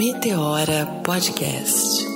Meteora Podcast.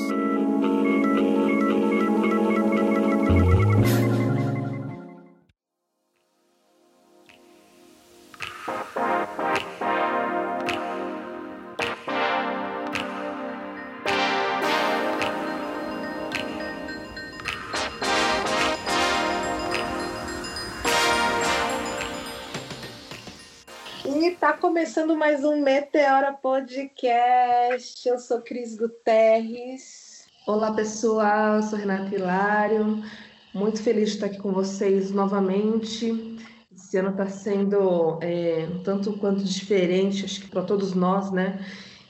Começando mais um Meteora Podcast. Eu sou Cris Guterres. Olá, pessoal. Eu sou Renata Hilário. Muito feliz de estar aqui com vocês novamente. Esse ano está sendo é, tanto quanto diferente, acho que para todos nós, né?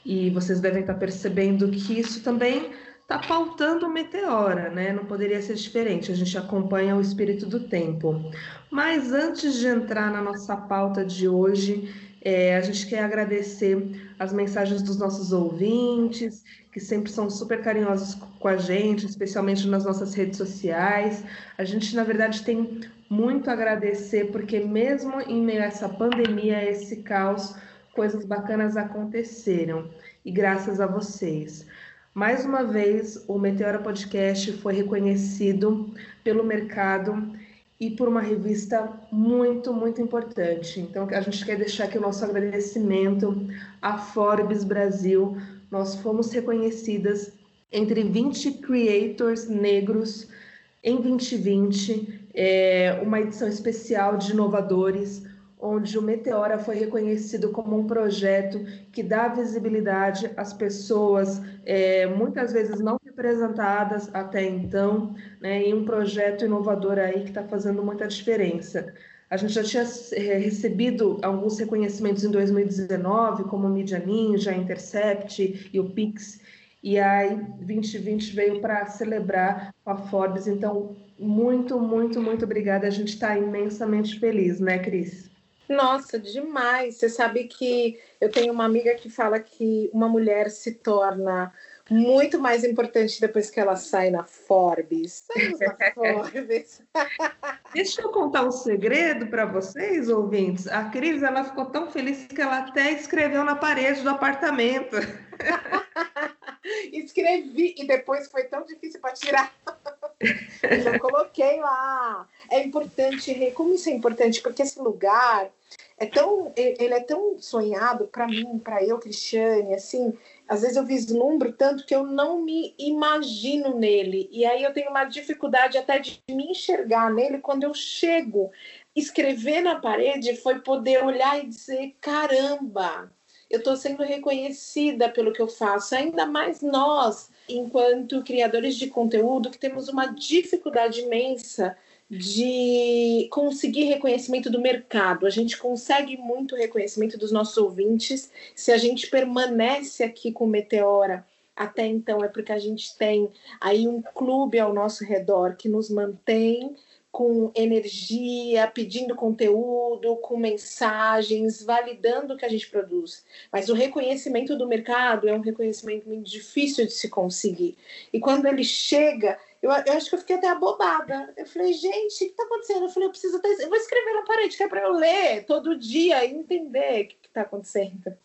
E vocês devem estar percebendo que isso também está pautando o Meteora, né? Não poderia ser diferente. A gente acompanha o espírito do tempo. Mas antes de entrar na nossa pauta de hoje, é, a gente quer agradecer as mensagens dos nossos ouvintes, que sempre são super carinhosos com a gente, especialmente nas nossas redes sociais. A gente, na verdade, tem muito a agradecer, porque mesmo em meio a essa pandemia, esse caos, coisas bacanas aconteceram. E graças a vocês. Mais uma vez, o Meteora Podcast foi reconhecido pelo mercado e por uma revista muito, muito importante. Então, a gente quer deixar aqui o nosso agradecimento à Forbes Brasil. Nós fomos reconhecidas entre 20 creators negros em 2020, é, uma edição especial de inovadores onde o Meteora foi reconhecido como um projeto que dá visibilidade às pessoas, é, muitas vezes não representadas até então, né, em um projeto inovador aí que está fazendo muita diferença. A gente já tinha é, recebido alguns reconhecimentos em 2019, como o Media Ninja, Intercept e o Pix, e aí 2020 veio para celebrar com a Forbes. Então, muito, muito, muito obrigada. A gente está imensamente feliz, né, Cris? Nossa, demais. Você sabe que eu tenho uma amiga que fala que uma mulher se torna muito mais importante depois que ela sai na Forbes. na Forbes. Deixa eu contar um segredo para vocês, ouvintes. A Cris ela ficou tão feliz que ela até escreveu na parede do apartamento. Escrevi e depois foi tão difícil para tirar. Eu já coloquei lá. É importante, como isso é importante? Porque esse lugar é tão, ele é tão sonhado para mim, para eu, Cristiane, assim, às vezes eu vislumbro tanto que eu não me imagino nele. E aí eu tenho uma dificuldade até de me enxergar nele quando eu chego. Escrever na parede foi poder olhar e dizer: caramba, eu estou sendo reconhecida pelo que eu faço, ainda mais nós, enquanto criadores de conteúdo, que temos uma dificuldade imensa de conseguir reconhecimento do mercado. A gente consegue muito reconhecimento dos nossos ouvintes se a gente permanece aqui com Meteora. Até então é porque a gente tem aí um clube ao nosso redor que nos mantém com energia, pedindo conteúdo, com mensagens, validando o que a gente produz. Mas o reconhecimento do mercado é um reconhecimento muito difícil de se conseguir. E quando ele chega, eu, eu acho que eu fiquei até abobada. Eu falei, gente, o que está acontecendo? Eu falei, eu preciso até. Eu vou escrever na parede, que é para eu ler todo dia e entender o que está acontecendo.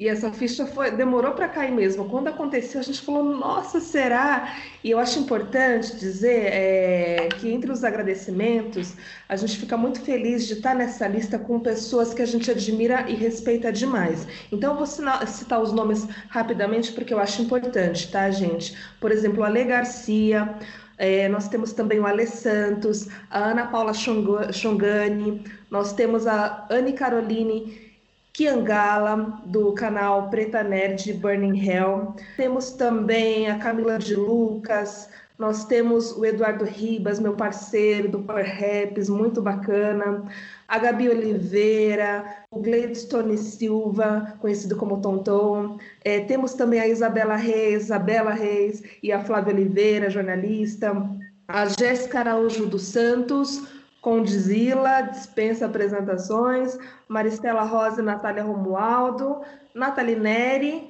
E essa ficha foi, demorou para cair mesmo. Quando aconteceu, a gente falou, nossa, será? E eu acho importante dizer é, que entre os agradecimentos, a gente fica muito feliz de estar nessa lista com pessoas que a gente admira e respeita demais. Então, eu vou citar os nomes rapidamente porque eu acho importante, tá, gente? Por exemplo, a Ale Garcia, é, nós temos também o Ale Santos, a Ana Paula Chongani, nós temos a Anne Caroline Kiangala, do canal Preta Nerd Burning Hell. Temos também a Camila de Lucas, nós temos o Eduardo Ribas, meu parceiro do Power Raps, muito bacana. A Gabi Oliveira, o Gladstone Silva, conhecido como Tonton. É, temos também a Isabela Reis, Isabela Reis e a Flávia Oliveira, jornalista. A Jéssica Araújo dos Santos, Condizila, dispensa apresentações, Maristela Rosa e Natália Romualdo, Nathalie Neri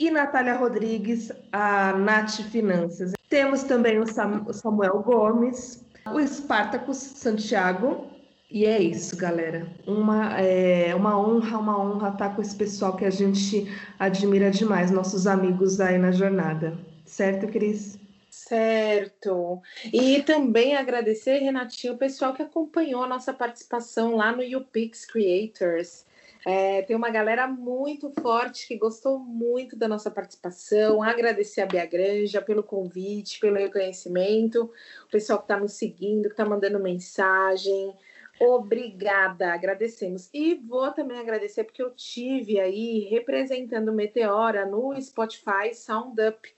e Natália Rodrigues, a Nath Finanças. Temos também o Samuel Gomes, o Espartacus Santiago, E é isso, galera. Uma, é, uma honra, uma honra estar com esse pessoal que a gente admira demais, nossos amigos aí na jornada. Certo, Cris? Certo. E também agradecer, Renatinho, o pessoal que acompanhou a nossa participação lá no YouPix Creators. É, tem uma galera muito forte que gostou muito da nossa participação. Agradecer a Bia Granja pelo convite, pelo reconhecimento, o pessoal que está nos seguindo, que está mandando mensagem. Obrigada, agradecemos. E vou também agradecer porque eu tive aí representando Meteora no Spotify Sound Up,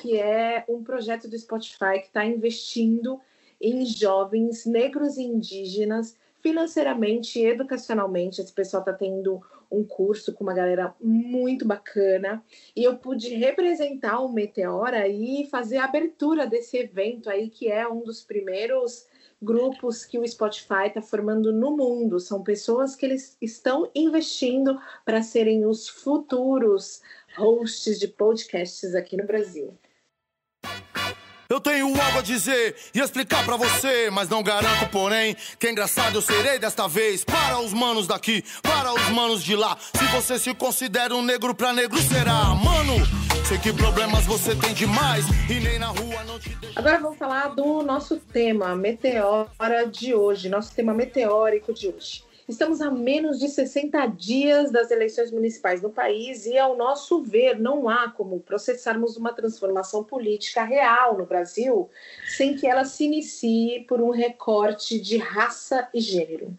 que é um projeto do Spotify que está investindo em jovens negros e indígenas financeiramente e educacionalmente. Esse pessoal está tendo um curso com uma galera muito bacana e eu pude representar o Meteora e fazer a abertura desse evento aí, que é um dos primeiros grupos que o Spotify está formando no mundo. São pessoas que eles estão investindo para serem os futuros hosts de podcasts aqui no Brasil. Eu tenho algo a dizer e explicar para você, mas não garanto, porém, que é engraçado eu serei desta vez. Para os manos daqui, para os manos de lá. Se você se considera um negro pra negro, será. Mano, sei que problemas você tem demais e nem na rua não te deixa. Agora vamos falar do nosso tema, meteora de hoje, nosso tema meteórico de hoje. Estamos a menos de 60 dias das eleições municipais no país e, ao nosso ver, não há como processarmos uma transformação política real no Brasil sem que ela se inicie por um recorte de raça e gênero.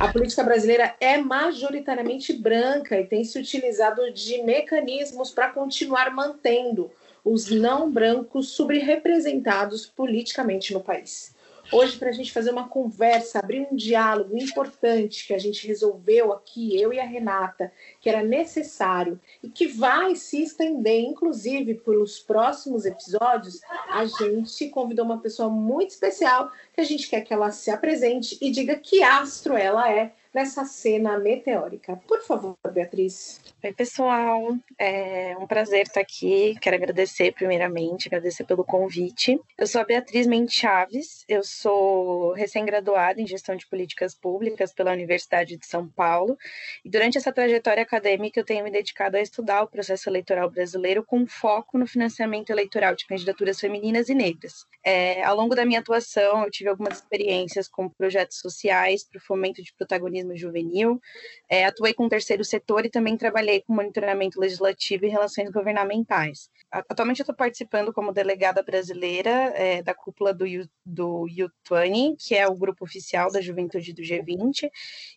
A política brasileira é majoritariamente branca e tem se utilizado de mecanismos para continuar mantendo os não brancos subrepresentados politicamente no país hoje para a gente fazer uma conversa, abrir um diálogo importante que a gente resolveu aqui, eu e a Renata, que era necessário e que vai se estender, inclusive, pelos próximos episódios. A gente convidou uma pessoa muito especial que a gente quer que ela se apresente e diga que astro ela é nessa cena meteórica. Por favor, Beatriz. Oi, pessoal. É um prazer estar aqui. Quero agradecer, primeiramente, agradecer pelo convite. Eu sou a Beatriz Mendes Chaves, eu sou recém-graduada em Gestão de Políticas Públicas pela Universidade de São Paulo. E durante essa trajetória acadêmica, eu tenho me dedicado a estudar o processo eleitoral brasileiro com foco no financiamento eleitoral de candidaturas femininas e negras. É, ao longo da minha atuação, eu tive algumas experiências com projetos sociais para o fomento de protagonismo juvenil, é, atuei com o terceiro setor e também trabalhei com monitoramento legislativo e relações governamentais. Atualmente eu estou participando como delegada brasileira é, da cúpula do, do U20, que é o grupo oficial da juventude do G20,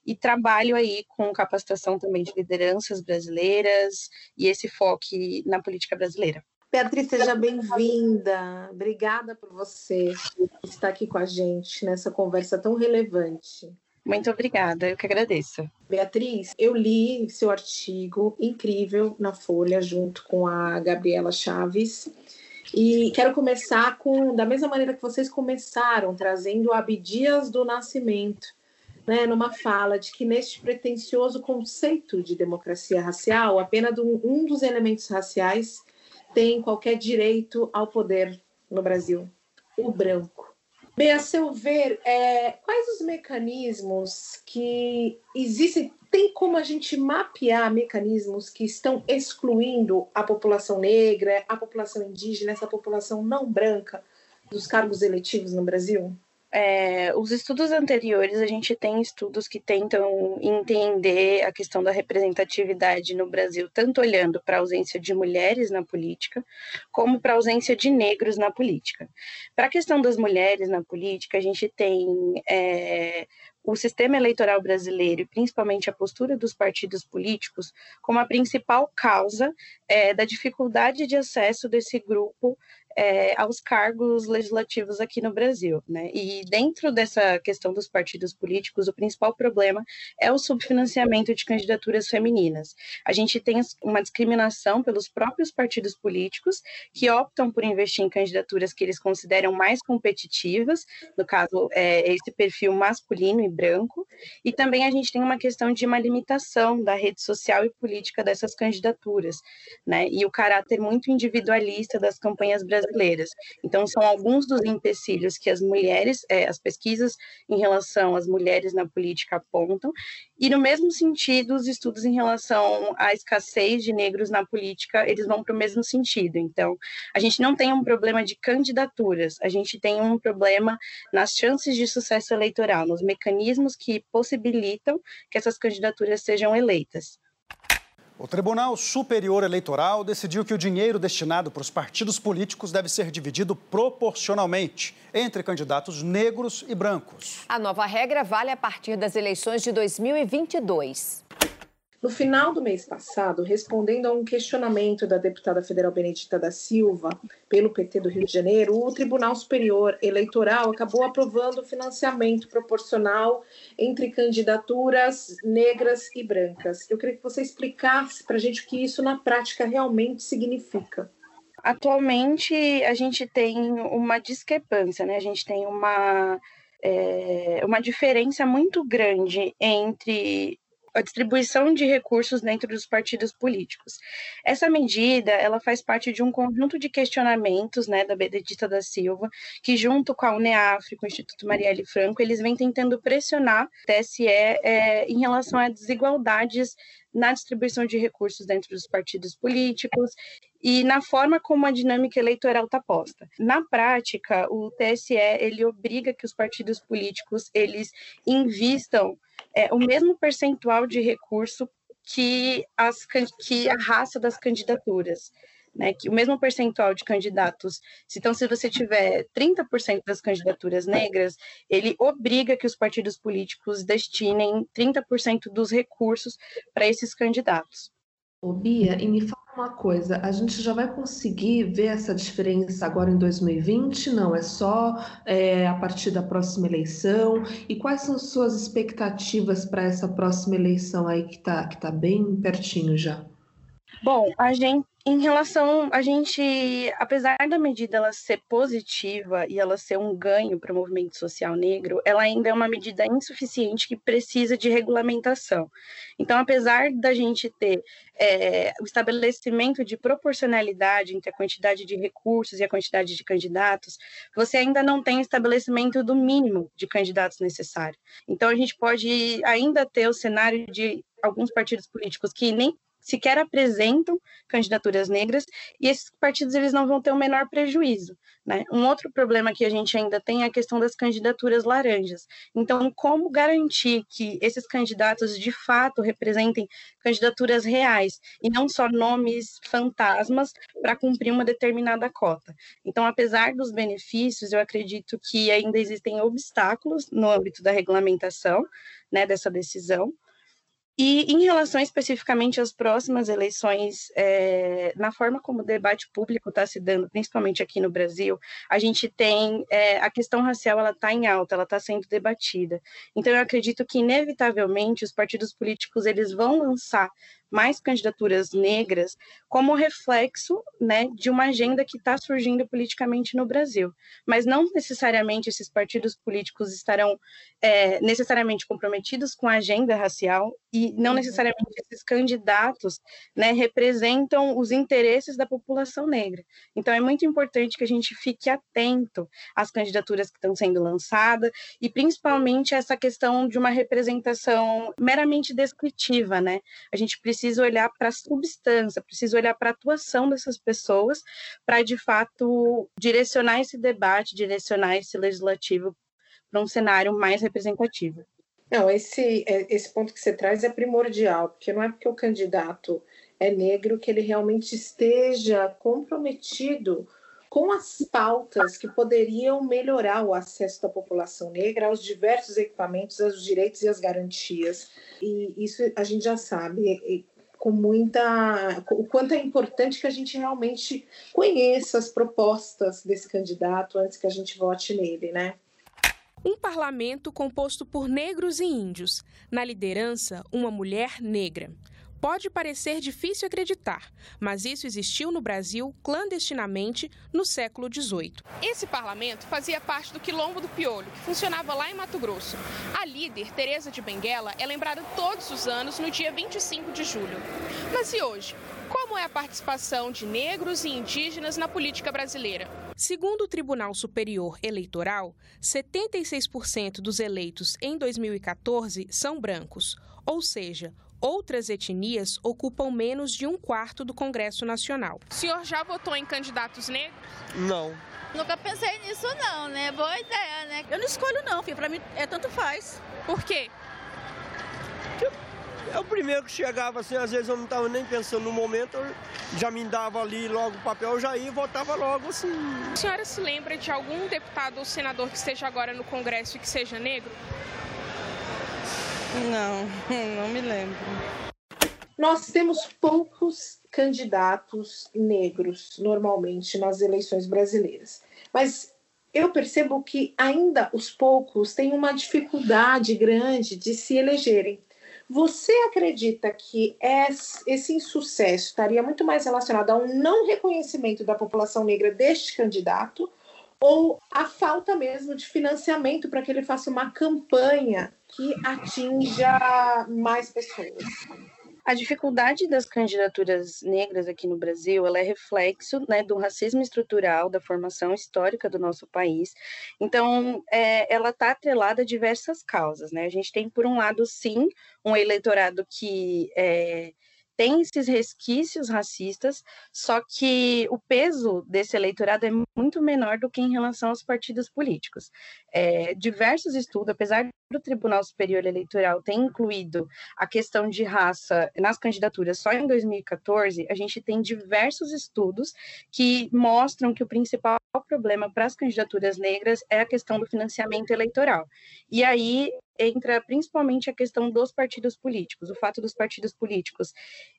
e trabalho aí com capacitação também de lideranças brasileiras e esse foco na política brasileira. Beatriz, seja bem-vinda. Obrigada por você estar aqui com a gente nessa conversa tão relevante. Muito obrigada, eu que agradeço. Beatriz, eu li seu artigo incrível na Folha, junto com a Gabriela Chaves. E quero começar com, da mesma maneira que vocês começaram, trazendo Abdias do Nascimento, né, numa fala de que neste pretensioso conceito de democracia racial, apenas um dos elementos raciais tem qualquer direito ao poder no Brasil, o branco. Bem, a seu ver, é, quais os mecanismos que existem? Tem como a gente mapear mecanismos que estão excluindo a população negra, a população indígena, essa população não branca dos cargos eletivos no Brasil? É, os estudos anteriores, a gente tem estudos que tentam entender a questão da representatividade no Brasil, tanto olhando para a ausência de mulheres na política, como para a ausência de negros na política. Para a questão das mulheres na política, a gente tem é, o sistema eleitoral brasileiro e principalmente a postura dos partidos políticos como a principal causa é, da dificuldade de acesso desse grupo é, aos cargos legislativos aqui no Brasil. Né? E dentro dessa questão dos partidos políticos, o principal problema é o subfinanciamento de candidaturas femininas. A gente tem uma discriminação pelos próprios partidos políticos que optam por investir em candidaturas que eles consideram mais competitivas, no caso, é, esse perfil masculino e branco, e também a gente tem uma questão de uma limitação da rede social e política dessas candidaturas, né? E o caráter muito individualista das campanhas brasileiras brasileiras. Então, são alguns dos empecilhos que as mulheres, é, as pesquisas em relação às mulheres na política apontam, e no mesmo sentido, os estudos em relação à escassez de negros na política, eles vão para o mesmo sentido. Então, a gente não tem um problema de candidaturas, a gente tem um problema nas chances de sucesso eleitoral, nos mecanismos que possibilitam que essas candidaturas sejam eleitas. O Tribunal Superior Eleitoral decidiu que o dinheiro destinado para os partidos políticos deve ser dividido proporcionalmente entre candidatos negros e brancos. A nova regra vale a partir das eleições de 2022. No final do mês passado, respondendo a um questionamento da deputada federal Benedita da Silva, pelo PT do Rio de Janeiro, o Tribunal Superior Eleitoral acabou aprovando o financiamento proporcional entre candidaturas negras e brancas. Eu queria que você explicasse para a gente o que isso na prática realmente significa. Atualmente, a gente tem uma discrepância, né? A gente tem uma, é, uma diferença muito grande entre a distribuição de recursos dentro dos partidos políticos. Essa medida, ela faz parte de um conjunto de questionamentos, né, da Benedita da Silva, que junto com a UNEAFRI, com o Instituto Marielle Franco, eles vêm tentando pressionar o TSE é, em relação a desigualdades na distribuição de recursos dentro dos partidos políticos e na forma como a dinâmica eleitoral está posta. Na prática, o TSE ele obriga que os partidos políticos eles invistam é, o mesmo percentual de recurso que, as, que a raça das candidaturas. Né, que o mesmo percentual de candidatos, então se você tiver 30% das candidaturas negras, ele obriga que os partidos políticos destinem 30% dos recursos para esses candidatos. Ô Bia, e me fala uma coisa, a gente já vai conseguir ver essa diferença agora em 2020? Não, é só é, a partir da próxima eleição? E quais são suas expectativas para essa próxima eleição aí que está que tá bem pertinho já? Bom, a gente em relação a gente, apesar da medida ela ser positiva e ela ser um ganho para o movimento social negro, ela ainda é uma medida insuficiente que precisa de regulamentação. Então, apesar da gente ter é, o estabelecimento de proporcionalidade entre a quantidade de recursos e a quantidade de candidatos, você ainda não tem estabelecimento do mínimo de candidatos necessário. Então, a gente pode ainda ter o cenário de alguns partidos políticos que nem sequer apresentam candidaturas negras e esses partidos eles não vão ter o menor prejuízo. Né? Um outro problema que a gente ainda tem é a questão das candidaturas laranjas. Então, como garantir que esses candidatos de fato representem candidaturas reais e não só nomes fantasmas para cumprir uma determinada cota? Então, apesar dos benefícios, eu acredito que ainda existem obstáculos no âmbito da regulamentação né, dessa decisão. E em relação especificamente às próximas eleições, é, na forma como o debate público está se dando, principalmente aqui no Brasil, a gente tem é, a questão racial, ela está em alta, ela está sendo debatida. Então, eu acredito que inevitavelmente os partidos políticos eles vão lançar mais candidaturas negras como reflexo né, de uma agenda que está surgindo politicamente no Brasil. Mas não necessariamente esses partidos políticos estarão é, necessariamente comprometidos com a agenda racial e não uhum. necessariamente esses candidatos né, representam os interesses da população negra. Então é muito importante que a gente fique atento às candidaturas que estão sendo lançadas e principalmente essa questão de uma representação meramente descritiva, né? A gente precisa precisa olhar para a substância, precisa olhar para a atuação dessas pessoas para, de fato, direcionar esse debate, direcionar esse legislativo para um cenário mais representativo. Não, esse, é, esse ponto que você traz é primordial, porque não é porque o candidato é negro que ele realmente esteja comprometido com as pautas que poderiam melhorar o acesso da população negra aos diversos equipamentos, aos direitos e às garantias. E isso a gente já sabe com muita. o quanto é importante que a gente realmente conheça as propostas desse candidato antes que a gente vote nele, né? Um parlamento composto por negros e índios. Na liderança, uma mulher negra. Pode parecer difícil acreditar, mas isso existiu no Brasil clandestinamente no século XVIII. Esse parlamento fazia parte do Quilombo do Piolho, que funcionava lá em Mato Grosso. A líder, Teresa de Benguela, é lembrada todos os anos no dia 25 de julho. Mas e hoje? Como é a participação de negros e indígenas na política brasileira? Segundo o Tribunal Superior Eleitoral, 76% dos eleitos em 2014 são brancos, ou seja, outras etnias ocupam menos de um quarto do Congresso Nacional. O senhor já votou em candidatos negros? Não. Nunca pensei nisso não, né? Boa ideia, né? Eu não escolho não, filho. Pra mim é tanto faz. Por quê? É o primeiro que chegava assim, às vezes eu não estava nem pensando no momento, já me dava ali logo o papel, eu já ia e votava logo assim. A senhora se lembra de algum deputado ou senador que esteja agora no Congresso e que seja negro? Não, não me lembro. Nós temos poucos candidatos negros normalmente nas eleições brasileiras, mas eu percebo que ainda os poucos têm uma dificuldade grande de se elegerem. Você acredita que esse insucesso estaria muito mais relacionado a um não reconhecimento da população negra deste candidato ou a falta mesmo de financiamento para que ele faça uma campanha que atinja mais pessoas? A dificuldade das candidaturas negras aqui no Brasil, ela é reflexo né, do racismo estrutural, da formação histórica do nosso país. Então, é, ela está atrelada a diversas causas. Né? A gente tem, por um lado, sim, um eleitorado que é, tem esses resquícios racistas, só que o peso desse eleitorado é muito menor do que em relação aos partidos políticos. É, diversos estudos, apesar do Tribunal Superior Eleitoral ter incluído a questão de raça nas candidaturas só em 2014, a gente tem diversos estudos que mostram que o principal problema para as candidaturas negras é a questão do financiamento eleitoral. E aí entra principalmente a questão dos partidos políticos, o fato dos partidos políticos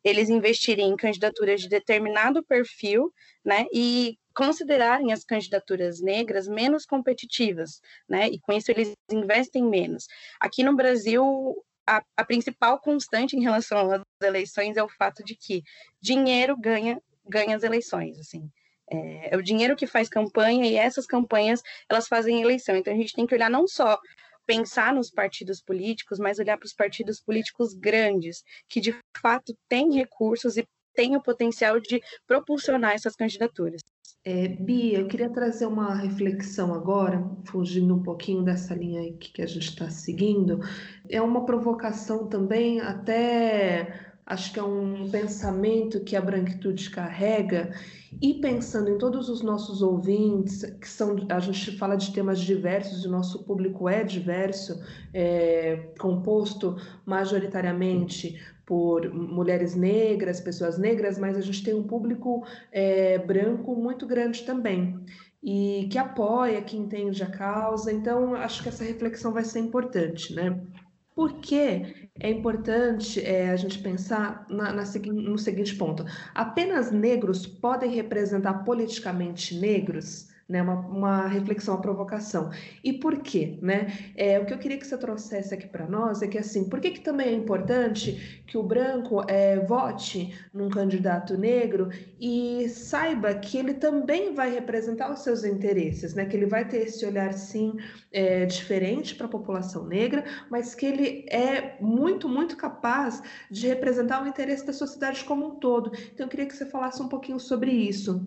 eles investirem em candidaturas de determinado perfil, né, e considerarem as candidaturas negras menos competitivas, né? E com isso eles investem menos. Aqui no Brasil, a, a principal constante em relação às eleições é o fato de que dinheiro ganha ganha as eleições, assim. É, é o dinheiro que faz campanha e essas campanhas elas fazem eleição. Então a gente tem que olhar não só pensar nos partidos políticos, mas olhar para os partidos políticos grandes, que de fato têm recursos e têm o potencial de propulsionar essas candidaturas. É, Bia, eu queria trazer uma reflexão agora, fugindo um pouquinho dessa linha que a gente está seguindo. É uma provocação também, até acho que é um pensamento que a branquitude carrega, e pensando em todos os nossos ouvintes, que são, a gente fala de temas diversos, e o nosso público é diverso, é, composto majoritariamente por mulheres negras, pessoas negras, mas a gente tem um público é, branco muito grande também e que apoia, que entende a causa. Então, acho que essa reflexão vai ser importante, né? Por que é importante é, a gente pensar na, na, no seguinte ponto: apenas negros podem representar politicamente negros? Né? Uma, uma reflexão, uma provocação. E por quê, né? É, o que eu queria que você trouxesse aqui para nós é que assim, por que, que também é importante que o branco é, vote num candidato negro e saiba que ele também vai representar os seus interesses, né? Que ele vai ter esse olhar sim é, diferente para a população negra, mas que ele é muito, muito capaz de representar o interesse da sociedade como um todo. Então, eu queria que você falasse um pouquinho sobre isso.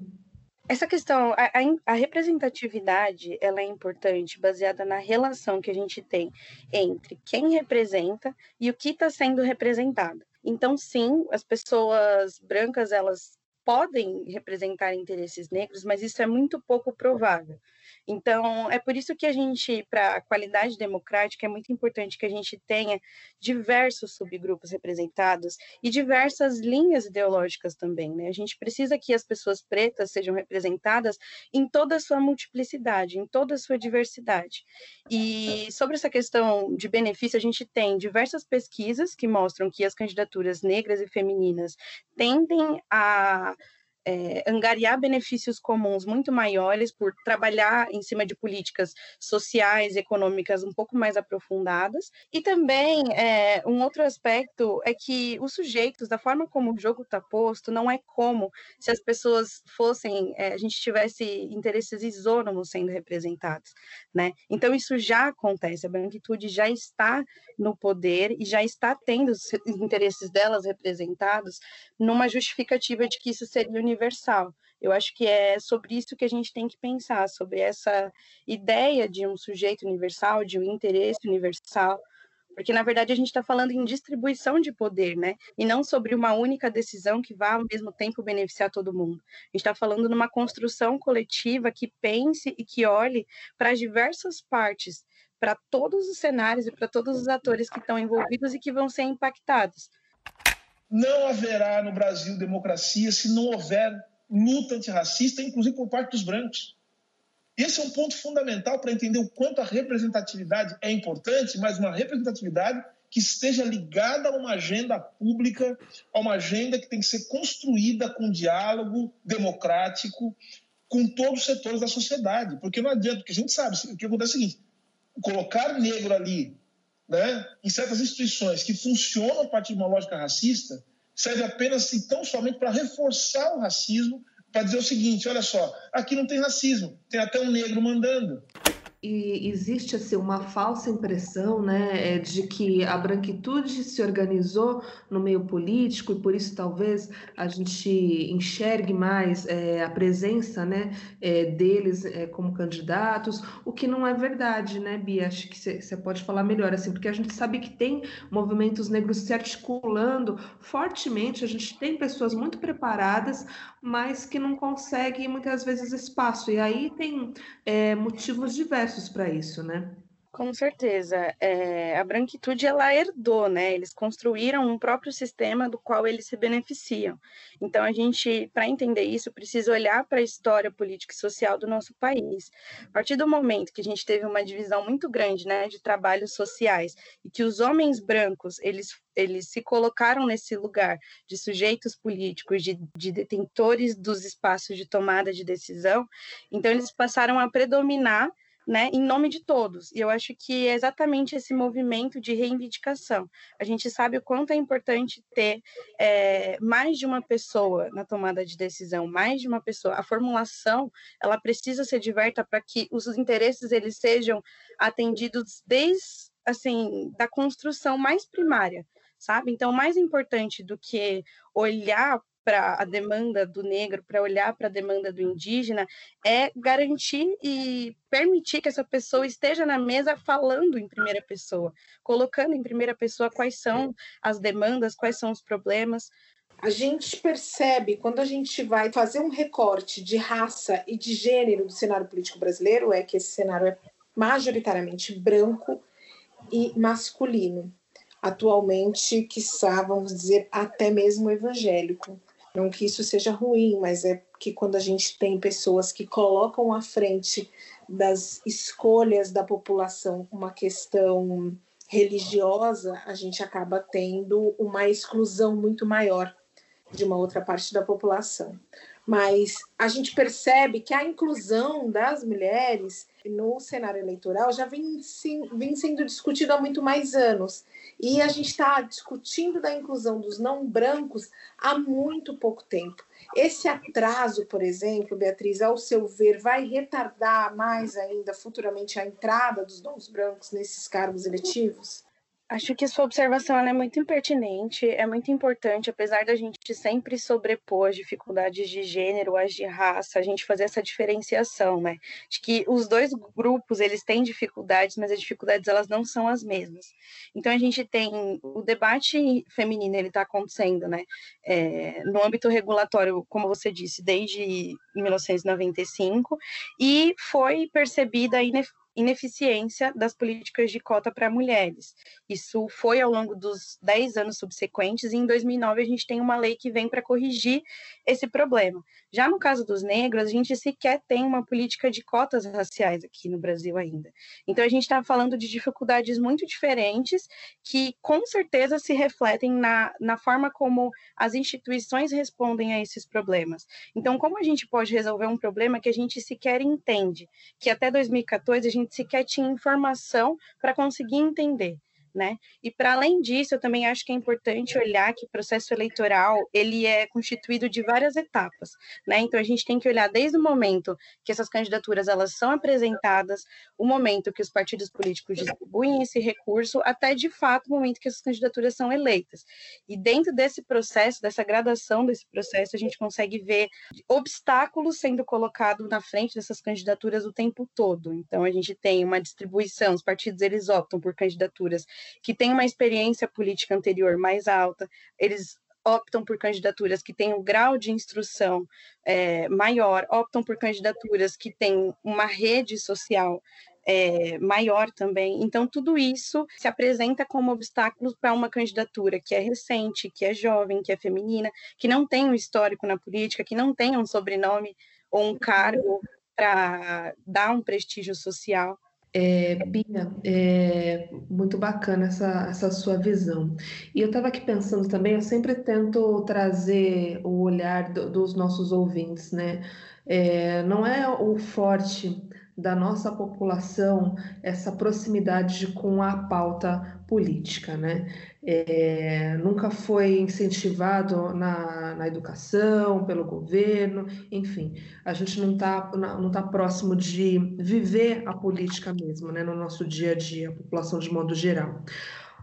Essa questão, a, a, representatividade, ela é importante, baseada na relação que a gente tem entre quem representa e o que está sendo representado. Então, sim, as pessoas brancas, elas podem representar interesses negros, mas isso é muito pouco provável. Então, é por isso que a gente, para a qualidade democrática, é muito importante que a gente tenha diversos subgrupos representados e diversas linhas ideológicas também. Né? A gente precisa que as pessoas pretas sejam representadas em toda a sua multiplicidade, em toda a sua diversidade. E sobre essa questão de benefício, a gente tem diversas pesquisas que mostram que as candidaturas negras e femininas tendem a é, angariar benefícios comuns muito maiores por trabalhar em cima de políticas sociais, econômicas um pouco mais aprofundadas. E também é, um outro aspecto é que os sujeitos, da forma como o jogo está posto, não é como se as pessoas fossem, é, a gente tivesse interesses isônomos sendo representados, né? Então isso já acontece, a branquitude já está no poder e já está tendo os interesses delas representados numa justificativa de que isso seria universal. Eu acho que é sobre isso que a gente tem que pensar, sobre essa ideia de um sujeito universal, de um interesse universal, porque na verdade a gente está falando em distribuição de poder, né? E não sobre uma única decisão que vá ao mesmo tempo beneficiar todo mundo. A gente está falando numa construção coletiva que pense e que olhe para as diversas partes, para todos os cenários e para todos os atores que estão envolvidos e que vão ser impactados. Não haverá no Brasil democracia se não houver luta antirracista, inclusive por parte dos brancos. Esse é um ponto fundamental para entender o quanto a representatividade é importante, mas uma representatividade que esteja ligada a uma agenda pública, a uma agenda que tem que ser construída com diálogo democrático com todos os setores da sociedade. Porque não adianta, porque a gente sabe, o que acontece é o seguinte, colocar negro ali, né, em certas instituições que funcionam a partir de uma lógica racista, serve apenas e tão somente para reforçar o racismo para dizer o seguinte: olha só, aqui não tem racismo, tem até um negro mandando e existe assim uma falsa impressão, né, é, de que a branquitude se organizou no meio político e por isso talvez a gente enxergue mais é, a presença, né, é, deles é, como candidatos, o que não é verdade, né, Bia? Acho que você pode falar melhor assim, porque a gente sabe que tem movimentos negros se articulando fortemente, a gente tem pessoas muito preparadas, mas que não conseguem muitas vezes espaço e aí tem é, motivos diversos para isso, né? Com certeza. É, a branquitude ela herdou, né? Eles construíram um próprio sistema do qual eles se beneficiam. Então a gente, para entender isso, precisa olhar para a história política e social do nosso país. A partir do momento que a gente teve uma divisão muito grande, né, de trabalhos sociais e que os homens brancos eles eles se colocaram nesse lugar de sujeitos políticos, de, de detentores dos espaços de tomada de decisão, então eles passaram a predominar né, em nome de todos. E eu acho que é exatamente esse movimento de reivindicação. A gente sabe o quanto é importante ter é, mais de uma pessoa na tomada de decisão, mais de uma pessoa. A formulação, ela precisa ser diversa para que os interesses eles sejam atendidos desde assim da construção mais primária sabe? Então, mais importante do que olhar para a demanda do negro, para olhar para a demanda do indígena, é garantir e permitir que essa pessoa esteja na mesa falando em primeira pessoa, colocando em primeira pessoa quais são as demandas, quais são os problemas. A gente percebe, quando a gente vai fazer um recorte de raça e de gênero do cenário político brasileiro, é que esse cenário é majoritariamente branco e masculino. Atualmente, que vamos dizer, até mesmo evangélico. Não que isso seja ruim, mas é que quando a gente tem pessoas que colocam à frente das escolhas da população uma questão religiosa, a gente acaba tendo uma exclusão muito maior de uma outra parte da população. Mas a gente percebe que a inclusão das mulheres no cenário eleitoral já vem, sim, vem sendo discutido há muito mais anos. E a gente está discutindo da inclusão dos não brancos há muito pouco tempo. Esse atraso, por exemplo, Beatriz, ao seu ver, vai retardar mais ainda futuramente a entrada dos não brancos nesses cargos eletivos? Acho que sua observação é muito impertinente, é muito importante, apesar da gente sempre sobrepor as dificuldades de gênero, as de raça, a gente fazer essa diferenciação, né? De que os dois grupos, eles têm dificuldades, mas as dificuldades, elas não são as mesmas. Então, a gente tem o debate feminino, ele está acontecendo, né? É, no âmbito regulatório, como você disse, desde 1995, e foi percebida a ineficiência das políticas de cota para mulheres. Isso foi ao longo dos 10 anos subsequentes, e em 2009 a gente tem uma lei que vem para corrigir esse problema. Já no caso dos negros, a gente sequer tem uma política de cotas raciais aqui no Brasil ainda. Então, a gente está falando de dificuldades muito diferentes que, com certeza, se refletem na, na forma como as instituições respondem a esses problemas. Então, como a gente pode resolver um problema que a gente sequer entende? Que até 2014 a gente sequer tinha informação para conseguir entender né? E para além disso, eu também acho que é importante olhar que o processo eleitoral ele é constituído de várias etapas, né? Então a gente tem que olhar desde o momento que essas candidaturas elas são apresentadas, o momento que os partidos políticos distribuem esse recurso, até de fato o momento que essas candidaturas são eleitas. E dentro desse processo, dessa gradação desse processo, a gente consegue ver obstáculos sendo colocados na frente dessas candidaturas o tempo todo. Então a gente tem uma distribuição, os partidos eles optam por candidaturas que têm uma experiência política anterior mais alta, eles optam por candidaturas que têm um grau de instrução é, maior, optam por candidaturas que têm uma rede social é, maior também. Então, tudo isso se apresenta como obstáculos para uma candidatura que é recente, que é jovem, que é feminina, que não tem um histórico na política, que não tem um sobrenome ou um cargo para dar um prestígio social. É, Bia, é muito bacana essa, essa sua visão. E eu estava aqui pensando também, eu sempre tento trazer o olhar do, dos nossos ouvintes, né? É, não é o forte da nossa população essa proximidade com a pauta política, né? É, nunca foi incentivado na, na educação, pelo governo, enfim, a gente não está não tá próximo de viver a política mesmo, né, no nosso dia a dia, a população de modo geral.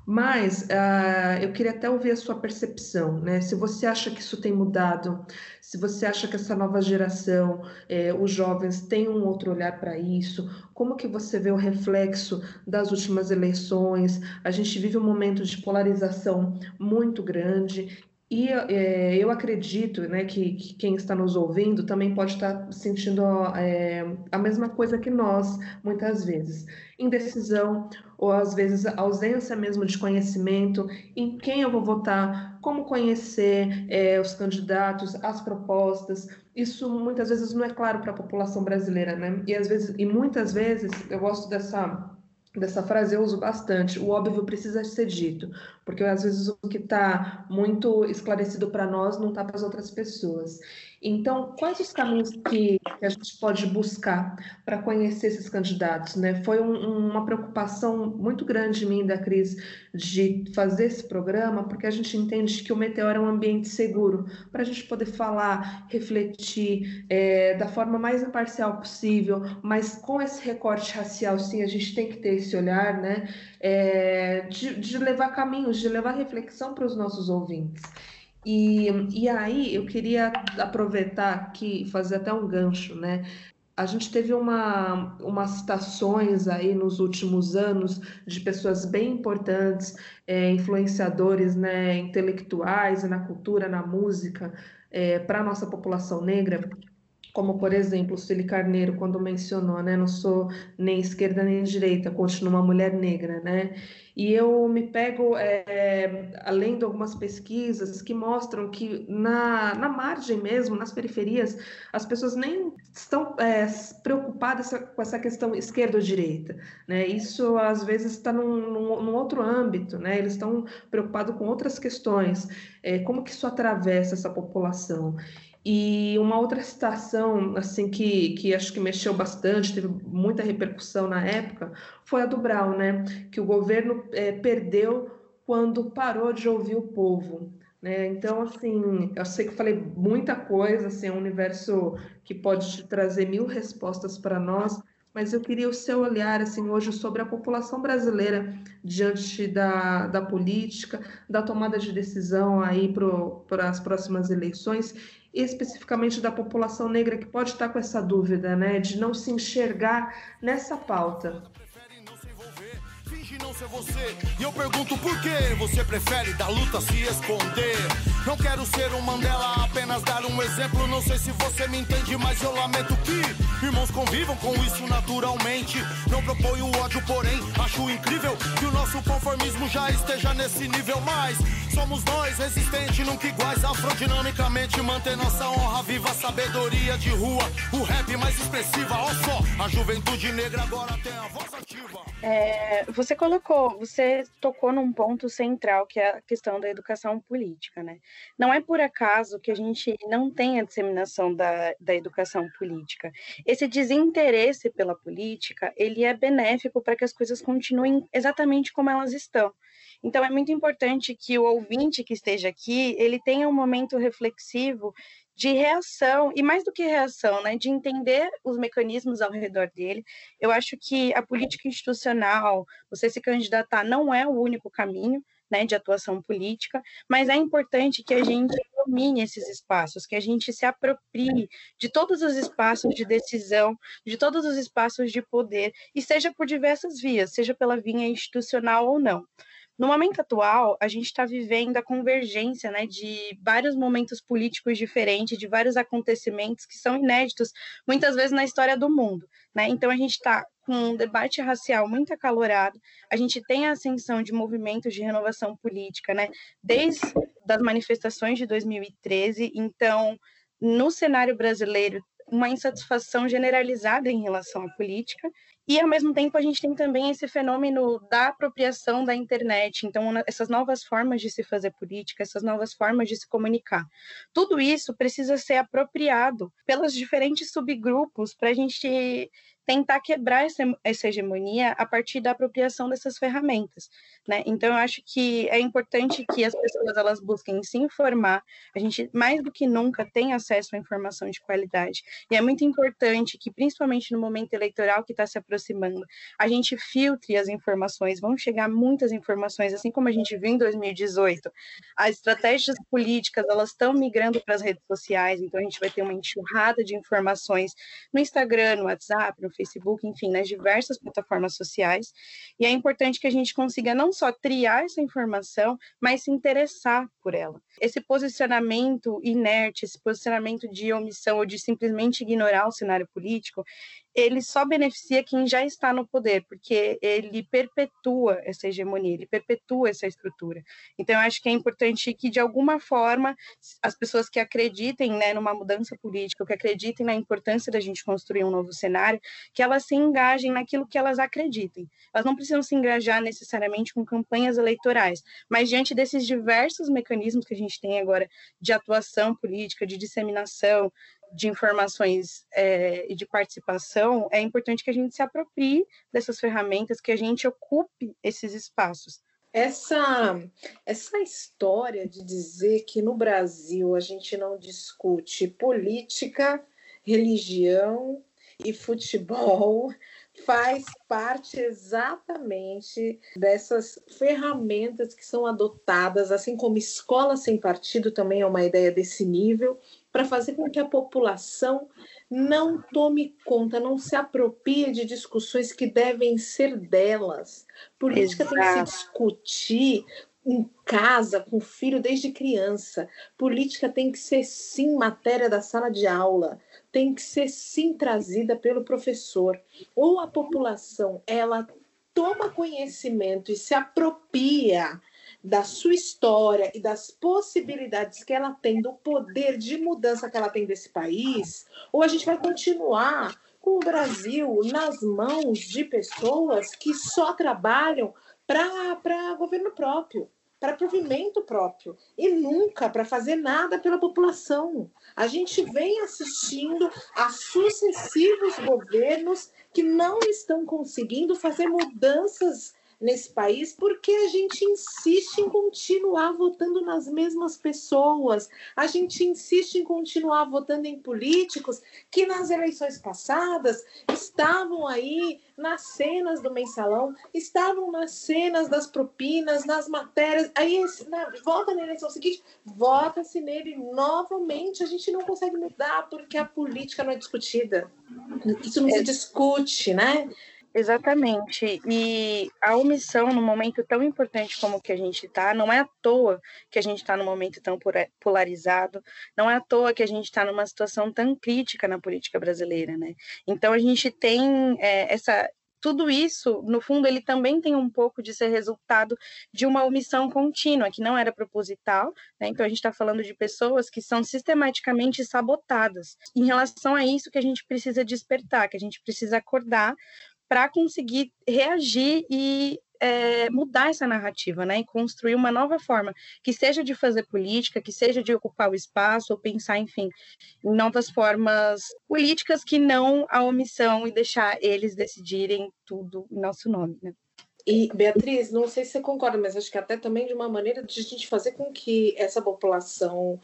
Mas uh, eu queria até ouvir a sua percepção, né? Se você acha que isso tem mudado, se você acha que essa nova geração, eh, os jovens, têm um outro olhar para isso, como que você vê o reflexo das últimas eleições? A gente vive um momento de polarização muito grande e é, eu acredito né, que, que, quem está nos ouvindo também pode estar sentindo é, a mesma coisa que nós, muitas vezes. Indecisão, ou às vezes ausência mesmo de conhecimento em quem eu vou votar, como conhecer é, os candidatos, as propostas. Isso muitas vezes não é claro para a população brasileira, né? E às vezes, e muitas vezes eu gosto dessa dessa frase eu uso bastante. O óbvio precisa ser dito, porque às vezes o que está muito esclarecido para nós não está para as outras pessoas. Então, quais os caminhos que, que a gente pode buscar para conhecer esses candidatos? Né? Foi um, uma preocupação muito grande de mim, da Cris, de fazer esse programa, porque a gente entende que o Meteor é um ambiente seguro para a gente poder falar, refletir é, da forma mais imparcial possível, mas com esse recorte racial, sim, a gente tem que ter esse olhar, né? É, de, de levar caminhos, de levar reflexão para os nossos ouvintes. E, e aí eu queria aproveitar aqui fazer até um gancho, né? A gente teve uma, umas citações aí nos últimos anos de pessoas bem importantes, é, influenciadores né, intelectuais na cultura, na música, é, para a nossa população negra, como por exemplo o Sueli Carneiro quando mencionou, né, não sou nem esquerda nem direita, continuo uma mulher negra, né? E eu me pego, é, além de algumas pesquisas que mostram que na, na margem mesmo, nas periferias, as pessoas nem estão é, preocupadas com essa questão esquerda ou direita. Né? Isso, às vezes, está num, num, num, outro âmbito, né? eles estão preocupados com outras questões. É, como que isso atravessa essa população? E uma outra citação, assim, que, que acho que mexeu bastante, teve muita repercussão na época, foi a do Brown, né? Que o governo é, perdeu quando parou de ouvir o povo. Né? Então, assim, eu sei que eu falei muita coisa, assim, é um universo que pode trazer mil respostas para nós, mas eu queria o seu olhar, assim, hoje sobre a população brasileira diante da, da política, da tomada de decisão aí para as próximas eleições especificamente da população negra que pode estar com essa dúvida, né, de não se enxergar nessa pauta. Não ser você. E eu pergunto por que você prefere da luta se esconder. Não quero ser um Mandela, apenas dar um exemplo. Não sei se você me entende, mas eu lamento que Irmãos convivam com isso naturalmente. Não proponho ódio, porém, acho incrível que o nosso conformismo já esteja nesse nível. Mas somos nós, resistentes, nunca iguais. Afrodinamicamente, manter nossa honra viva, sabedoria de rua. O rap mais expressiva, ó só, a juventude negra agora tem a voz ativa. É, você colocou, você tocou num ponto central que é a questão da educação política, né? Não é por acaso que a gente não tem a disseminação da, da educação política. Esse desinteresse pela política, ele é benéfico para que as coisas continuem exatamente como elas estão. Então é muito importante que o ouvinte que esteja aqui, ele tenha um momento reflexivo de reação, e mais do que reação, né, de entender os mecanismos ao redor dele. Eu acho que a política institucional, você se candidatar, não é o único caminho, né, de atuação política, mas é importante que a gente domine esses espaços, que a gente se aproprie de todos os espaços de decisão, de todos os espaços de poder, e seja por diversas vias, seja pela via institucional ou não. No momento atual, a gente está vivendo a convergência né, de vários momentos políticos diferentes, de vários acontecimentos que são inéditos, muitas vezes na história do mundo. Né? Então, a gente está com um debate racial muito acalorado, a gente tem a ascensão de movimentos de renovação política, né, desde das manifestações de 2013. Então, no cenário brasileiro, uma insatisfação generalizada em relação à política, e, ao mesmo tempo, a gente tem também esse fenômeno da apropriação da internet. Então, essas novas formas de se fazer política, essas novas formas de se comunicar. Tudo isso precisa ser apropriado pelos diferentes subgrupos para a gente tentar quebrar essa, hegemonia a partir da apropriação dessas ferramentas, né? Então eu acho que é importante que as pessoas elas busquem se informar. A gente mais do que nunca tem acesso à informação de qualidade e é muito importante que principalmente no momento eleitoral que está se aproximando, a gente filtre as informações. Vão chegar muitas informações, assim como a gente viu em 2018. As estratégias políticas elas estão migrando para as redes sociais, então a gente vai ter uma enxurrada de informações no Instagram, no WhatsApp, no Facebook, enfim, nas diversas plataformas sociais. E é importante que a gente consiga não só triar essa informação, mas se interessar por ela. Esse posicionamento inerte, esse posicionamento de omissão ou de simplesmente ignorar o cenário político, ele só beneficia quem já está no poder, porque ele perpetua essa hegemonia, ele perpetua essa estrutura. Então, eu acho que é importante que, de alguma forma, as pessoas que acreditem né, numa mudança política, que acreditem na importância da gente construir um novo cenário, que elas se engajem naquilo que elas acreditem. Elas não precisam se engajar necessariamente com campanhas eleitorais, mas diante desses diversos mecanismos que a gente tem agora de atuação política, de disseminação, de informações é, e de participação, é importante que a gente se aproprie dessas ferramentas, que a gente ocupe esses espaços. Essa, essa história de dizer que no Brasil a gente não discute política, religião e futebol faz parte exatamente dessas ferramentas que são adotadas, assim como escola sem partido também é uma ideia desse nível, para fazer com que a população não tome conta, não se aproprie de discussões que devem ser delas. Política Exato. tem que se discutir em casa, com o filho desde criança. Política tem que ser sim matéria da sala de aula, tem que ser sim trazida pelo professor. Ou a população, ela toma conhecimento e se apropria da sua história e das possibilidades que ela tem, do poder de mudança que ela tem desse país, ou a gente vai continuar com o Brasil nas mãos de pessoas que só trabalham para governo próprio, para provimento próprio e nunca para fazer nada pela população. A gente vem assistindo a sucessivos governos que não estão conseguindo fazer mudanças nesse país porque a gente insiste em continuar votando nas mesmas pessoas, a gente insiste em continuar votando em políticos que nas eleições passadas estavam aí nas cenas do mensalão, estavam nas cenas das propinas, nas matérias. Aí na, vota na eleição seguinte, vota-se nele novamente. A gente não consegue mudar porque a política não é discutida. Isso não se discute, né? Exatamente. E a omissão, num momento tão importante como o que a gente está, não é à toa que a gente está num momento tão polarizado, não é à toa que a gente está numa situação tão crítica na política brasileira, né? Então a gente tem é, essa tudo isso, no fundo, ele também tem um pouco de ser resultado de uma omissão contínua, que não era proposital, né? Então a gente está falando de pessoas que são sistematicamente sabotadas. Em relação a isso que a gente precisa despertar, que a gente precisa acordar para conseguir reagir e é, mudar essa narrativa, né, e construir uma nova forma, que seja de fazer política, que seja de ocupar o espaço, ou pensar, enfim, em novas formas políticas que não a omissão e deixar eles decidirem tudo em nosso nome, né. E, Beatriz, não sei se você concorda, mas acho que até também de uma maneira de a gente fazer com que essa população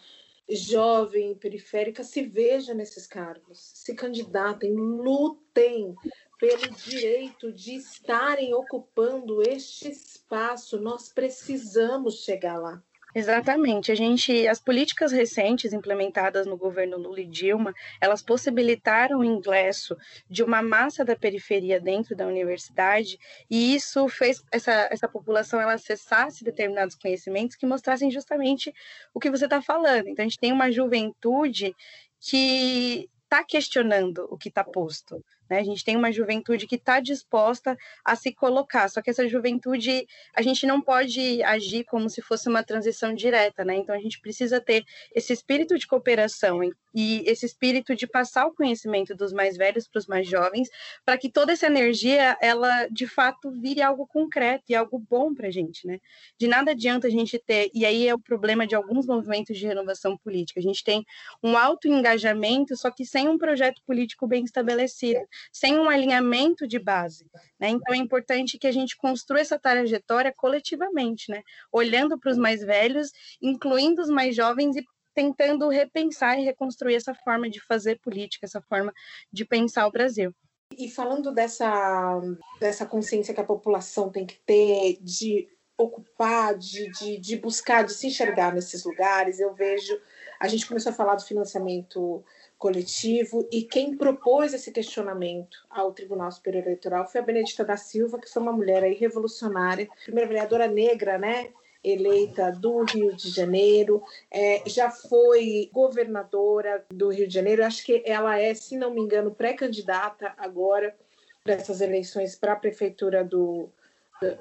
jovem, periférica, se veja nesses cargos, se candidatem, lutem pelo direito de estarem ocupando este espaço. Nós precisamos chegar lá. Exatamente. A gente, as políticas recentes implementadas no governo Lula e Dilma, elas possibilitaram o ingresso de uma massa da periferia dentro da universidade, e isso fez essa, essa população ela acessasse determinados conhecimentos que mostrassem justamente o que você está falando. Então a gente tem uma juventude que está questionando o que está posto. Né? A gente tem uma juventude que está disposta a se colocar, só que essa juventude a gente não pode agir como se fosse uma transição direta, né? Então a gente precisa ter esse espírito de cooperação e esse espírito de passar o conhecimento dos mais velhos para os mais jovens, para que toda essa energia ela de fato vire algo concreto e algo bom para a gente, né? De nada adianta a gente ter, e aí é o problema de alguns movimentos de renovação política. A gente tem um alto engajamento, só que sem um projeto político bem estabelecido sem um alinhamento de base. Né? Então, é importante que a gente construa essa trajetória coletivamente, né? olhando para os mais velhos, incluindo os mais jovens e tentando repensar e reconstruir essa forma de fazer política, essa forma de pensar o Brasil. E falando dessa, dessa consciência que a população tem que ter de ocupar, de, de, de buscar, de se enxergar nesses lugares, eu vejo. A gente começou a falar do financiamento coletivo e quem propôs esse questionamento ao Tribunal Superior Eleitoral foi a Benedita da Silva, que foi uma mulher aí revolucionária, primeira vereadora negra, né? eleita do Rio de Janeiro, é, já foi governadora do Rio de Janeiro. Acho que ela é, se não me engano, pré-candidata agora para essas eleições para a prefeitura do,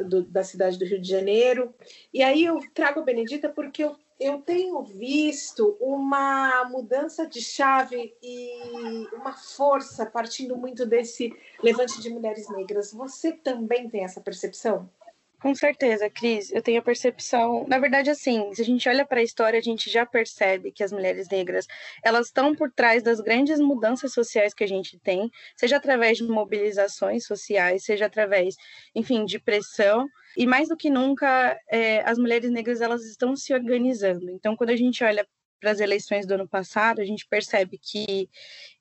do, da cidade do Rio de Janeiro. E aí eu trago a Benedita porque eu eu tenho visto uma mudança de chave e uma força partindo muito desse levante de mulheres negras. Você também tem essa percepção? Com certeza, Cris, eu tenho a percepção. Na verdade, assim, se a gente olha para a história, a gente já percebe que as mulheres negras elas estão por trás das grandes mudanças sociais que a gente tem, seja através de mobilizações sociais, seja através, enfim, de pressão. E mais do que nunca, é, as mulheres negras elas estão se organizando. Então, quando a gente olha para as eleições do ano passado, a gente percebe que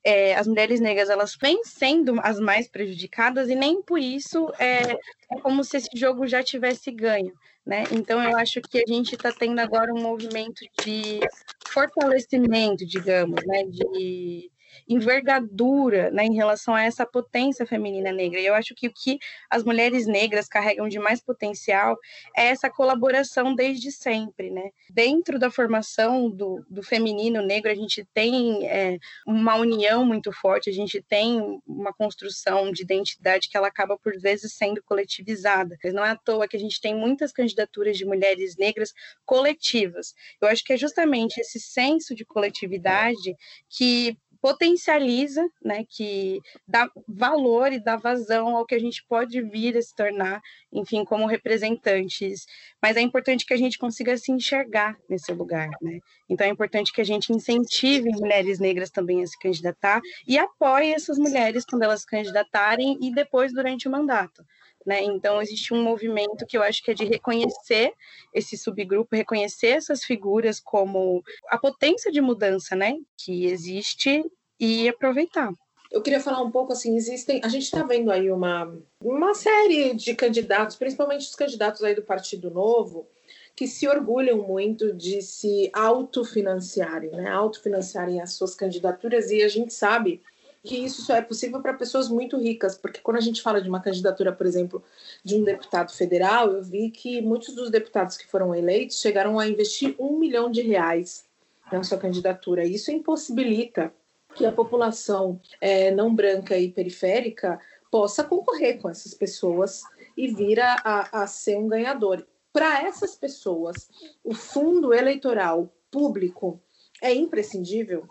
é, as mulheres negras elas vêm sendo as mais prejudicadas e nem por isso é, é como se esse jogo já tivesse ganho. Né? Então, eu acho que a gente está tendo agora um movimento de fortalecimento, digamos, né? de envergadura né, em relação a essa potência feminina negra. E eu acho que o que as mulheres negras carregam de mais potencial é essa colaboração desde sempre. Né? Dentro da formação do, do feminino negro, a gente tem é, uma união muito forte, a gente tem uma construção de identidade que ela acaba, por vezes, sendo coletivizada. Mas não é à toa que a gente tem muitas candidaturas de mulheres negras coletivas. Eu acho que é justamente esse senso de coletividade que potencializa, né, que dá valor e dá vazão ao que a gente pode vir a se tornar, enfim, como representantes. Mas é importante que a gente consiga se enxergar nesse lugar, né? Então é importante que a gente incentive mulheres negras também a se candidatar e apoie essas mulheres quando elas se candidatarem e depois durante o mandato. Né? Então, existe um movimento que eu acho que é de reconhecer esse subgrupo, reconhecer essas figuras como a potência de mudança né? que existe e aproveitar. Eu queria falar um pouco assim, existem, a gente está vendo aí uma, uma série de candidatos, principalmente os candidatos aí do Partido Novo, que se orgulham muito de se autofinanciarem, né? Autofinanciarem as suas candidaturas, e a gente sabe que isso só é possível para pessoas muito ricas, porque quando a gente fala de uma candidatura, por exemplo, de um deputado federal, eu vi que muitos dos deputados que foram eleitos chegaram a investir um milhão de reais na sua candidatura. Isso impossibilita que a população é, não branca e periférica possa concorrer com essas pessoas e vir a, a, a ser um ganhador. Para essas pessoas, o fundo eleitoral público é imprescindível?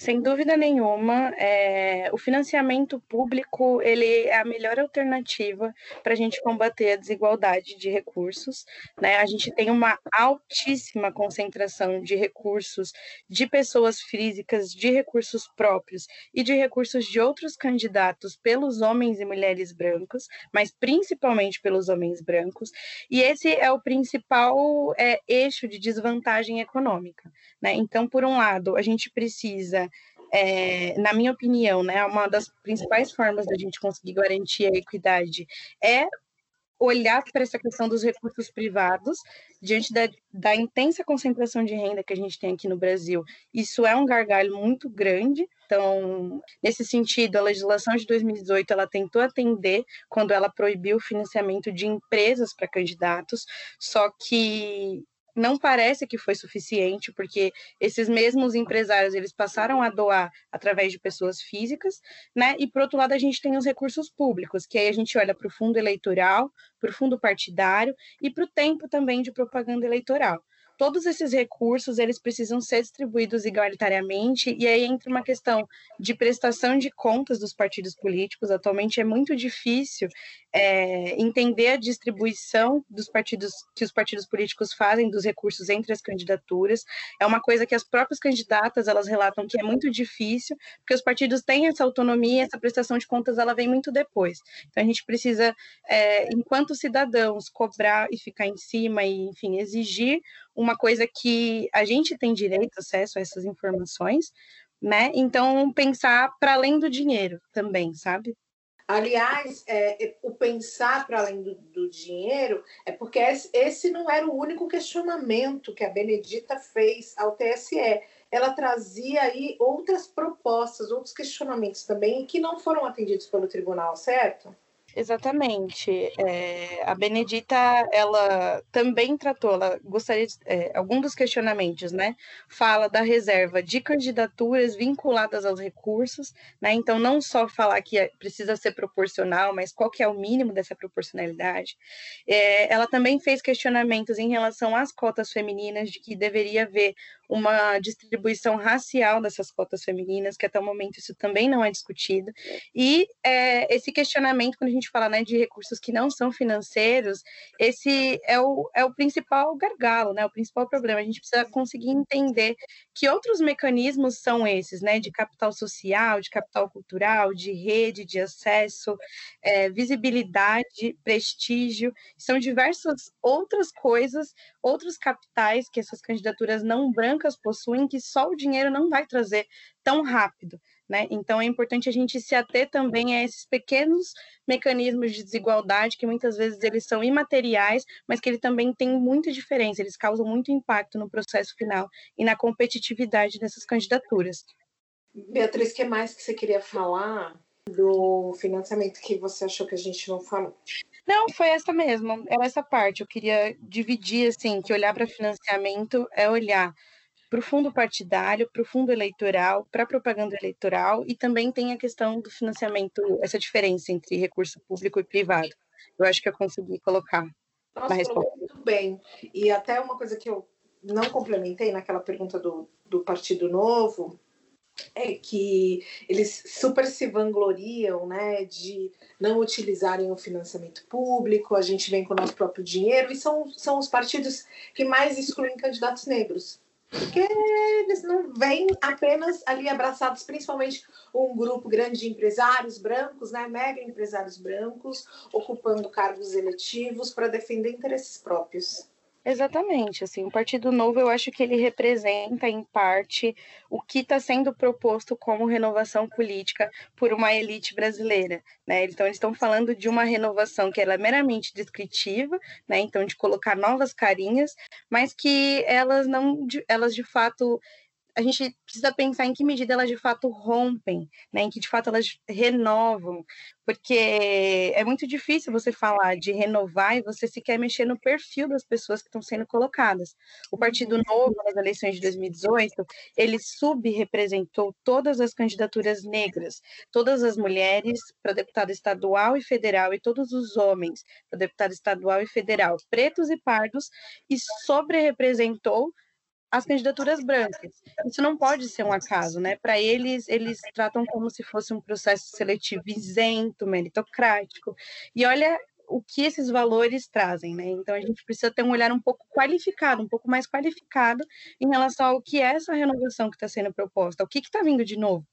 Sem dúvida nenhuma, é, o financiamento público ele é a melhor alternativa para a gente combater a desigualdade de recursos. Né? A gente tem uma altíssima concentração de recursos de pessoas físicas, de recursos próprios e de recursos de outros candidatos pelos homens e mulheres brancos, mas principalmente pelos homens brancos. E esse é o principal é, eixo de desvantagem econômica. Né? Então, por um lado, a gente precisa é, na minha opinião, né, uma das principais formas da gente conseguir garantir a equidade é olhar para essa questão dos recursos privados diante da, da, intensa concentração de renda que a gente tem aqui no Brasil. Isso é um gargalho muito grande. Então, nesse sentido, a legislação de 2018 ela tentou atender quando ela proibiu o financiamento de empresas para candidatos, só que não parece que foi suficiente, porque esses mesmos empresários eles passaram a doar através de pessoas físicas, né? E por outro lado a gente tem os recursos públicos, que aí a gente olha para o fundo eleitoral, para o fundo partidário e para o tempo também de propaganda eleitoral todos esses recursos eles precisam ser distribuídos igualitariamente e aí entra uma questão de prestação de contas dos partidos políticos. Atualmente é muito difícil é, entender a distribuição dos partidos que os partidos políticos fazem dos recursos entre as candidaturas. É uma coisa que as próprias candidatas elas relatam que é muito difícil, porque os partidos têm essa autonomia, essa prestação de contas ela vem muito depois. Então a gente precisa, é, enquanto cidadãos, cobrar e ficar em cima e, enfim, exigir uma coisa que a gente tem direito, acesso a essas informações, né? Então, pensar para além do dinheiro também, sabe? Aliás, é, é o pensar para além do, do, dinheiro é porque esse não era o único questionamento que a Benedita fez ao TSE. Ela trazia aí outras propostas, outros questionamentos também que não foram atendidos pelo tribunal, certo? Exatamente. É, a Benedita, ela também tratou, ela gostaria de, é, algum dos questionamentos, né? Fala da reserva de candidaturas vinculadas aos recursos, né? Então, não só falar que é, precisa ser proporcional, mas qual que é o mínimo dessa proporcionalidade. É, ela também fez questionamentos em relação às cotas femininas, de que deveria haver uma distribuição racial dessas cotas femininas, que até o momento isso também não é discutido. E é, esse questionamento, quando a gente fala né, de recursos que não são financeiros, esse é o, é o principal gargalo, né, o principal problema. A gente precisa conseguir entender que outros mecanismos são esses, né, de capital social, de capital cultural, de rede, de acesso, é, visibilidade, prestígio, são diversas outras coisas, outros capitais que essas candidaturas não brancas possuem que só o dinheiro não vai trazer tão rápido. Né? Então é importante a gente se ater também a esses pequenos mecanismos de desigualdade que muitas vezes eles são imateriais, mas que ele também tem muita diferença, eles causam muito impacto no processo final e na competitividade dessas candidaturas. Beatriz, o que mais que você queria falar do financiamento que você achou que a gente não falou? Não, foi essa mesmo, era essa parte. Eu queria dividir assim, que olhar para financiamento é olhar para o fundo partidário, para o fundo eleitoral, para a propaganda eleitoral e também tem a questão do financiamento, essa diferença entre recurso público e privado. Eu acho que eu consegui colocar Nossa, na resposta. Muito bem. E até uma coisa que eu não complementei naquela pergunta do, do Partido Novo é que eles super se vangloriam né, de não utilizarem o financiamento público, a gente vem com o nosso próprio dinheiro, e são, são os partidos que mais excluem candidatos negros porque eles não vêm apenas ali abraçados, principalmente um grupo grande de empresários brancos, né, mega empresários brancos, ocupando cargos eletivos para defender interesses próprios. Exatamente, assim, o Partido Novo eu acho que ele representa em parte o que está sendo proposto como renovação política por uma elite brasileira, né? Então eles estão falando de uma renovação que ela é meramente descritiva, né? Então de colocar novas carinhas, mas que elas não, elas de fato a gente precisa pensar em que medida elas de fato rompem, né? em que de fato elas renovam, porque é muito difícil você falar de renovar e você sequer mexer no perfil das pessoas que estão sendo colocadas. O Partido uhum. Novo, nas eleições de 2018, ele subrepresentou todas as candidaturas negras, todas as mulheres para deputado estadual e federal e todos os homens para deputado estadual e federal, pretos e pardos, e sobre-representou as candidaturas brancas. Isso não pode ser um acaso, né? Para eles, eles tratam como se fosse um processo seletivo isento, meritocrático. E olha o que esses valores trazem, né? Então a gente precisa ter um olhar um pouco qualificado, um pouco mais qualificado em relação ao que é essa renovação que está sendo proposta, o que está vindo de novo.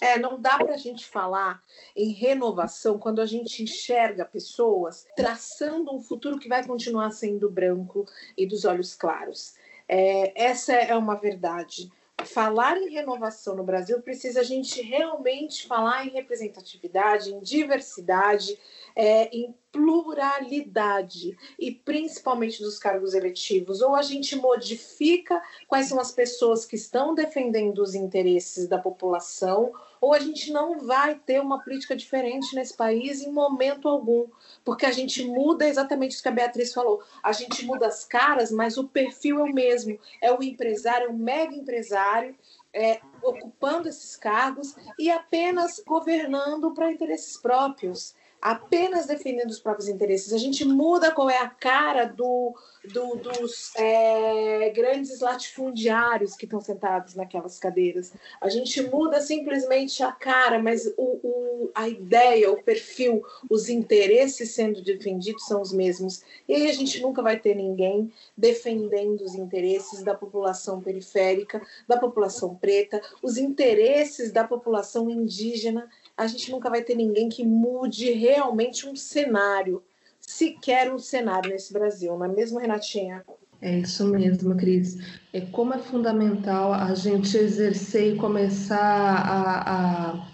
É, não dá para a gente falar em renovação quando a gente enxerga pessoas traçando um futuro que vai continuar sendo branco e dos olhos claros. É, essa é uma verdade. Falar em renovação no Brasil precisa a gente realmente falar em representatividade, em diversidade, é, em pluralidade e principalmente dos cargos eletivos. Ou a gente modifica quais são as pessoas que estão defendendo os interesses da população, ou a gente não vai ter uma política diferente nesse país em momento algum, porque a gente muda exatamente isso que a Beatriz falou. A gente muda as caras, mas o perfil é o mesmo. É o empresário, é o mega empresário. É, ocupando esses cargos e apenas governando para interesses próprios apenas defendendo os próprios interesses. A gente muda qual é a cara do, do, dos é, grandes latifundiários que estão sentados naquelas cadeiras. A gente muda simplesmente a cara, mas o, o, a ideia, o perfil, os interesses sendo defendidos são os mesmos. E aí a gente nunca vai ter ninguém defendendo os interesses da população periférica, da população preta, os interesses da população indígena a gente nunca vai ter ninguém que mude realmente um cenário, sequer um cenário nesse Brasil, não é mesmo, Renatinha? É isso mesmo, Cris. É como é fundamental a gente exercer e começar a, a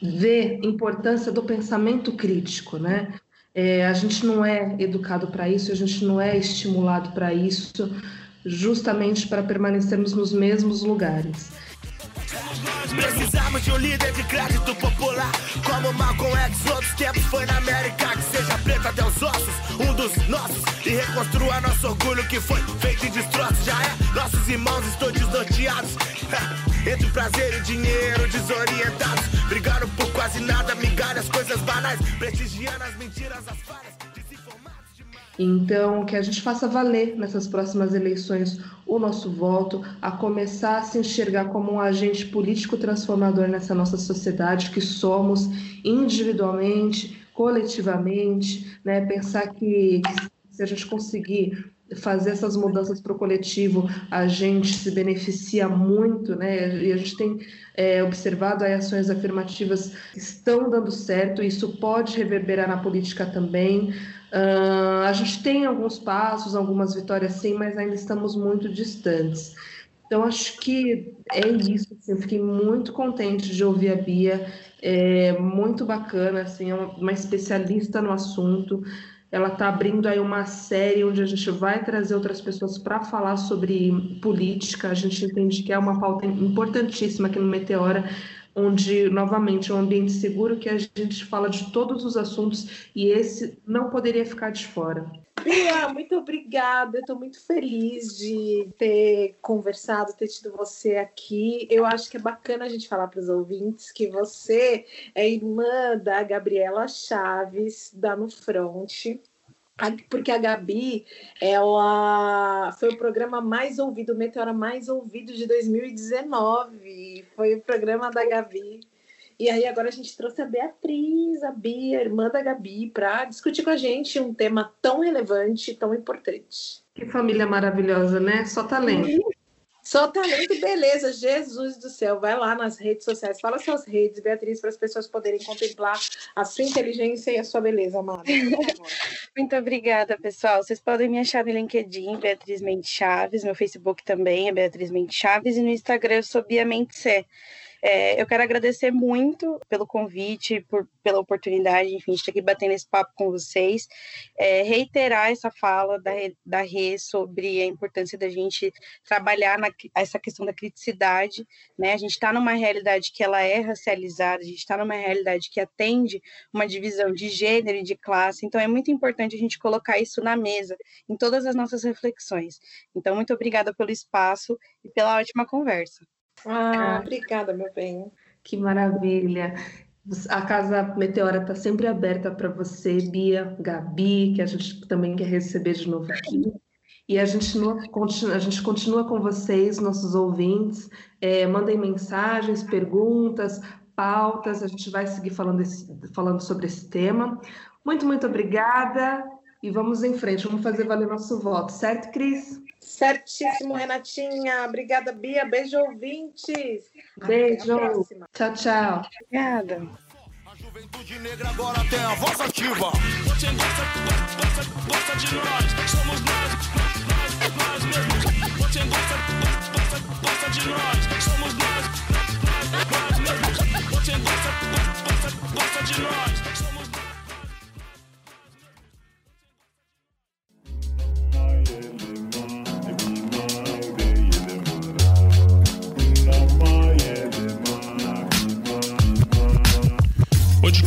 ver a importância do pensamento crítico, né? É, a gente não é educado para isso, a gente não é estimulado para isso, justamente para permanecermos nos mesmos lugares. Precisamos de um líder de crédito popular Como Malcolm X, outros tempos foi na América Que seja preto até os ossos, um dos nossos E reconstrua nosso orgulho que foi feito em destroços Já é, nossos irmãos estão desnorteados Entre prazer e dinheiro, desorientados Brigando por quase nada, migalhas, coisas banais Prestigiando as mentiras, as falhas então, que a gente faça valer nessas próximas eleições o nosso voto, a começar a se enxergar como um agente político transformador nessa nossa sociedade que somos individualmente, coletivamente, né? Pensar que se a gente conseguir fazer essas mudanças para o coletivo, a gente se beneficia muito, né? E a gente tem é, observado aí ações afirmativas estão dando certo, isso pode reverberar na política também. Uh, a gente tem alguns passos, algumas vitórias sim, mas ainda estamos muito distantes. Então, acho que é isso. Assim, eu fiquei muito contente de ouvir a Bia, é muito bacana, assim, é uma especialista no assunto. Ela está abrindo aí uma série onde a gente vai trazer outras pessoas para falar sobre política. A gente entende que é uma pauta importantíssima aqui no Meteora, onde, novamente, é um ambiente seguro que a gente fala de todos os assuntos e esse não poderia ficar de fora. Bia, muito obrigada. Estou muito feliz de ter conversado, ter tido você aqui. Eu acho que é bacana a gente falar para os ouvintes que você é irmã da Gabriela Chaves, da No Front porque a Gabi, ela foi o programa mais ouvido, o Meteora mais ouvido de 2019. Foi o programa da Gabi. E aí agora a gente trouxe a Beatriz, a Bia, irmã da Gabi, para discutir com a gente um tema tão relevante, tão importante. Que família maravilhosa, né? Só talento. Só talento e beleza, Jesus do céu. Vai lá nas redes sociais, fala suas redes, Beatriz, para as pessoas poderem contemplar a sua inteligência e a sua beleza, amada. Muito obrigada, pessoal. Vocês podem me achar no LinkedIn, Beatriz Mendes Chaves, meu Facebook também é Beatriz Mendes Chaves, e no Instagram eu sou Bia Mendes É, eu quero agradecer muito pelo convite, por, pela oportunidade, enfim, de estar aqui batendo esse papo com vocês. É, reiterar essa fala da, da Rê sobre a importância da gente trabalhar na, essa questão da criticidade. Né? A gente está numa realidade que ela é racializada, a gente está numa realidade que atende uma divisão de gênero e de classe, então é muito importante a gente colocar isso na mesa, em todas as nossas reflexões. Então, muito obrigada pelo espaço e pela ótima conversa. Ah, obrigada, meu bem. Que maravilha. A Casa Meteora está sempre aberta para você, Bia, Gabi, que a gente também quer receber de novo aqui. E a gente, continua, a gente continua com vocês, nossos ouvintes. É, mandem mensagens, perguntas, pautas. A gente vai seguir falando, esse, falando sobre esse tema. Muito, muito obrigada. E vamos em frente, vamos fazer valer nosso voto, certo, Cris? Certíssimo, Renatinha. Obrigada, Bia. Beijo, ouvintes. Beijo. Tchau, tchau. Obrigada. A juventude negra agora tem a voz ativa. Você gosta, gosta, gosta de nós. Somos nós, nós, nós mesmos. Você gosta, gosta, gosta de nós. Somos nós, nós, nós mesmos. Você gosta, gosta, gosta de nós.